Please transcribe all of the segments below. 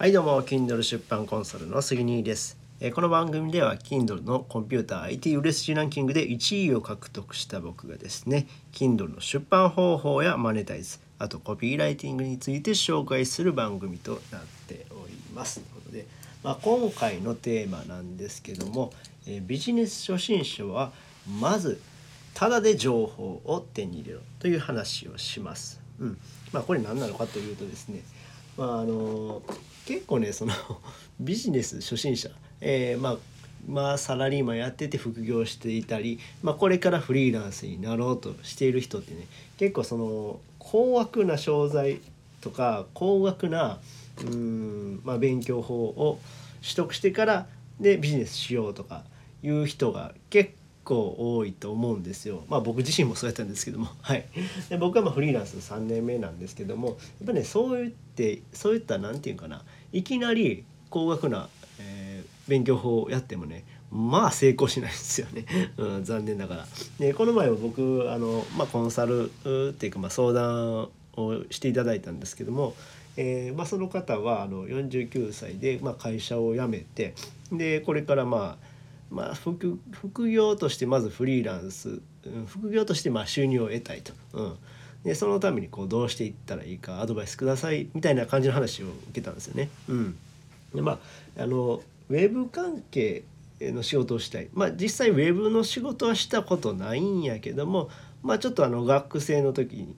はいどうも Kindle 出版コンサルの杉兄です。えこの番組では Kindle のコンピューター IT 売れ筋ランキングで1位を獲得した僕がですね Kindle の出版方法やマネタイズあとコピーライティングについて紹介する番組となっております。ということで、まあ、今回のテーマなんですけども、えビジネス初心者はまずただで情報を手に入れろという話をします。うん。まあ、これ何なのかというとですね、まあ、あの結構ねその ビジネス初心者、えーまあまあサラリーマンやってて副業していたり、まあ、これからフリーランスになろうとしている人ってね結構その高額な商材とか高額なうん、まあ、勉強法を取得してからでビジネスしようとかいう人が結構多いと思うんですよ。まあ僕自身もそうやったんですけども、はい。で僕はまあフリーランス3年目なんですけども、やっぱねそういってそういったなんていうかないきなり高額な、えー勉強法をやってもねまあ成功しないんですよね、うん、残念ながら。でこの前は僕あの、まあ、コンサルっていうか、まあ、相談をしていただいたんですけども、えーまあ、その方はあの49歳で、まあ、会社を辞めてでこれからまあまあ、副副業としてまずフリーランスうん副業としてまあ収入を得たいと、うん、でそのためにこうどうしていったらいいかアドバイスくださいみたいな感じの話を受けたんですよね。うん、でまああのウェブ関係の仕事をしたい。まあ実際ウェブの仕事はしたことないんやけどもまあちょっとあの学生の時に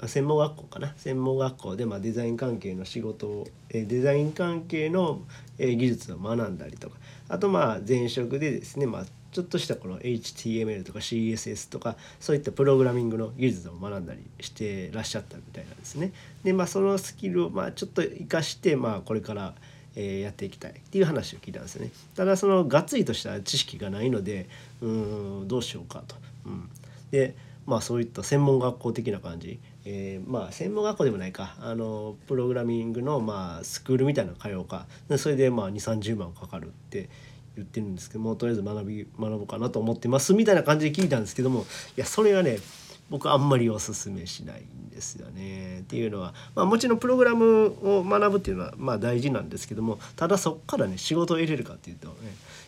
あ専門学校かな専門学校でまあデザイン関係の仕事をデザイン関係の技術を学んだりとかあとまあ前職でですねまあちょっとしたこの HTML とか CSS とかそういったプログラミングの技術を学んだりしてらっしゃったみたいなんですね。でまあそのスキルをまあちょっと活かしてまあこれからえやっていきたいっていう話を聞いたんですよね。ただそのがっつりとした知識がないのでうんどうしようかと。うん、でまあそういった専門学校的な感じ、えーまあ専門学校でもないか。あのプログラミングのまあスクールみたいなの通うか。それでまあ2 3 0万かかるって言ってるんですけどもとりあえず学び学ぼうかなと思ってますみたいな感じで聞いたんですけどもいやそれはね僕あんまりおすすめしないんですよね。っていうのは、まあ、もちろんプログラムを学ぶっていうのはまあ大事なんですけどもただそこからね仕事を得れるかっていうとね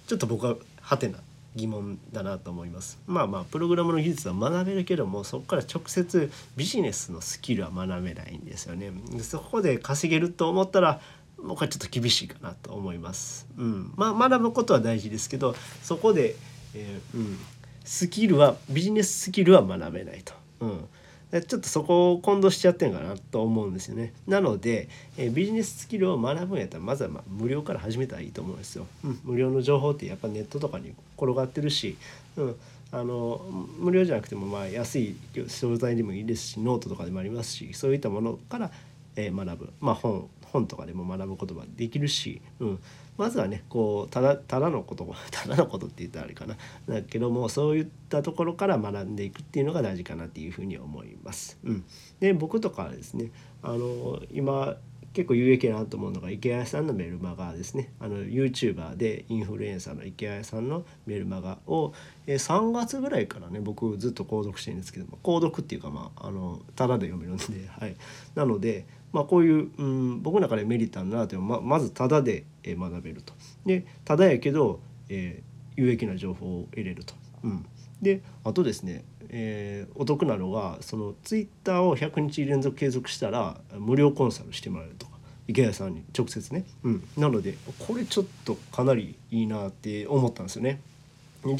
ちょっと僕はハテな疑問だなと思います。まあまあプログラムの技術は学べるけどもそこから直接ビジネスのスキルは学べないんですよね。でそこで稼げると思ったら僕はちょっと厳しいかなと思います。うん、まあ学ぶことは大事ですけどそこで、えーうん、スキルはビジネススキルは学べないと。うんちょっとそこを混同しちゃってるかなと思うんですよね。なので、えービジネススキルを学ぶんやったらまずはまあ無料から始めたらいいと思うんですよ。うん、無料の情報ってやっぱネットとかに転がってるし、うん、あの無料じゃなくてもまあ安い商材でもいいですしノートとかでもありますしそういったものから、え学ぶ、まあ、本本とかでも学ぶことができるし、うん、まずはねこうただただのこと ただのことって言ったらあれかな。だけどもそういったところから学んでいくっていうのが大事かなっていうふうに思います。うん、で僕とかはですねあの今結構有益なと思うのが池谷さんのメルマガですねあの YouTuber でインフルエンサーの池谷さんのメルマガを、えー3月ぐらいからね僕ずっと購読してるんですけども購読っていうかまああのただで読めるんで、はい、なので、まあ、こういう、うん、僕の中でメリットあるなというのはまずただで、学べると。でただやけど、えー有益な情報を得れると。うん、であとですね、えーお得なのがそのツイッターを100日連続継続したら無料コンサルしてもらえるとか池谷さんに直接ね、うん、なのでこれちょっとかなりいいなって思ったんですよね。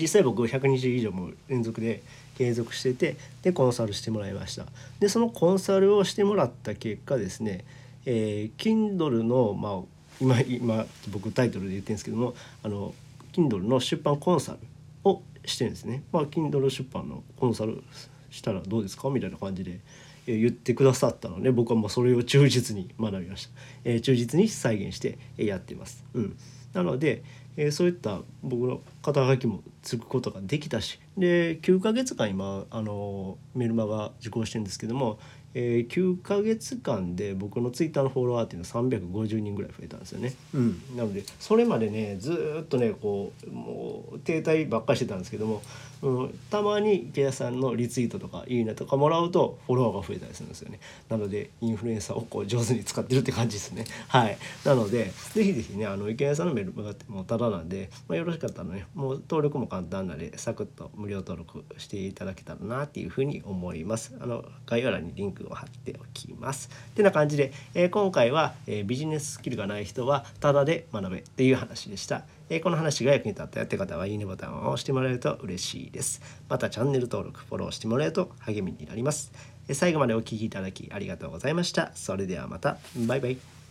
実際僕100日以上も連続で継続しててでコンサルしてもらいました。でそのコンサルをしてもらった結果ですね、えー、Kindle のまあ今今僕タイトルで言ってるんですけどもあの Kindle の出版コンサルしてるんですね。まあ、Kindle 出版のコンサルしたらどうですかみたいな感じで言ってくださったので僕はもうそれを忠実に学びました、えー忠実に再現してやってます。うん、なので、えーそういった僕の肩書きもつくことができたしで9ヶ月間今あのメルマガ受講してるんですけども、えー9ヶ月間で僕のツイッターのフォロワーっていうのは350人ぐらい増えたんですよね。うん、なのでそれまでねずーっとねこうもう停滞ばっかりしてたんですけどもうん、たまに池田さんのリツイートとかいいねとかもらうとフォロワーが増えたりするんですよね。なのでインフルエンサーをこう上手に使ってるって感じですね。はい。なのでぜひぜひねあの池田さんのメールももうただなんで、まあ、よろしかったらねもう登録も簡単なのでサクッと無料登録していただけたらなっていうふうに思いますあの概要欄にリンクを貼っておきますってな感じで、えー、今回は、えー、ビジネススキルがない人はただで学べっていう話でしたえこの話が役に立ったよって方はいいねボタンを押してもらえると嬉しいです。またチャンネル登録、フォローしてもらえると励みになりますえ。最後までお聴きいただきありがとうございました。それではまた。バイバイ。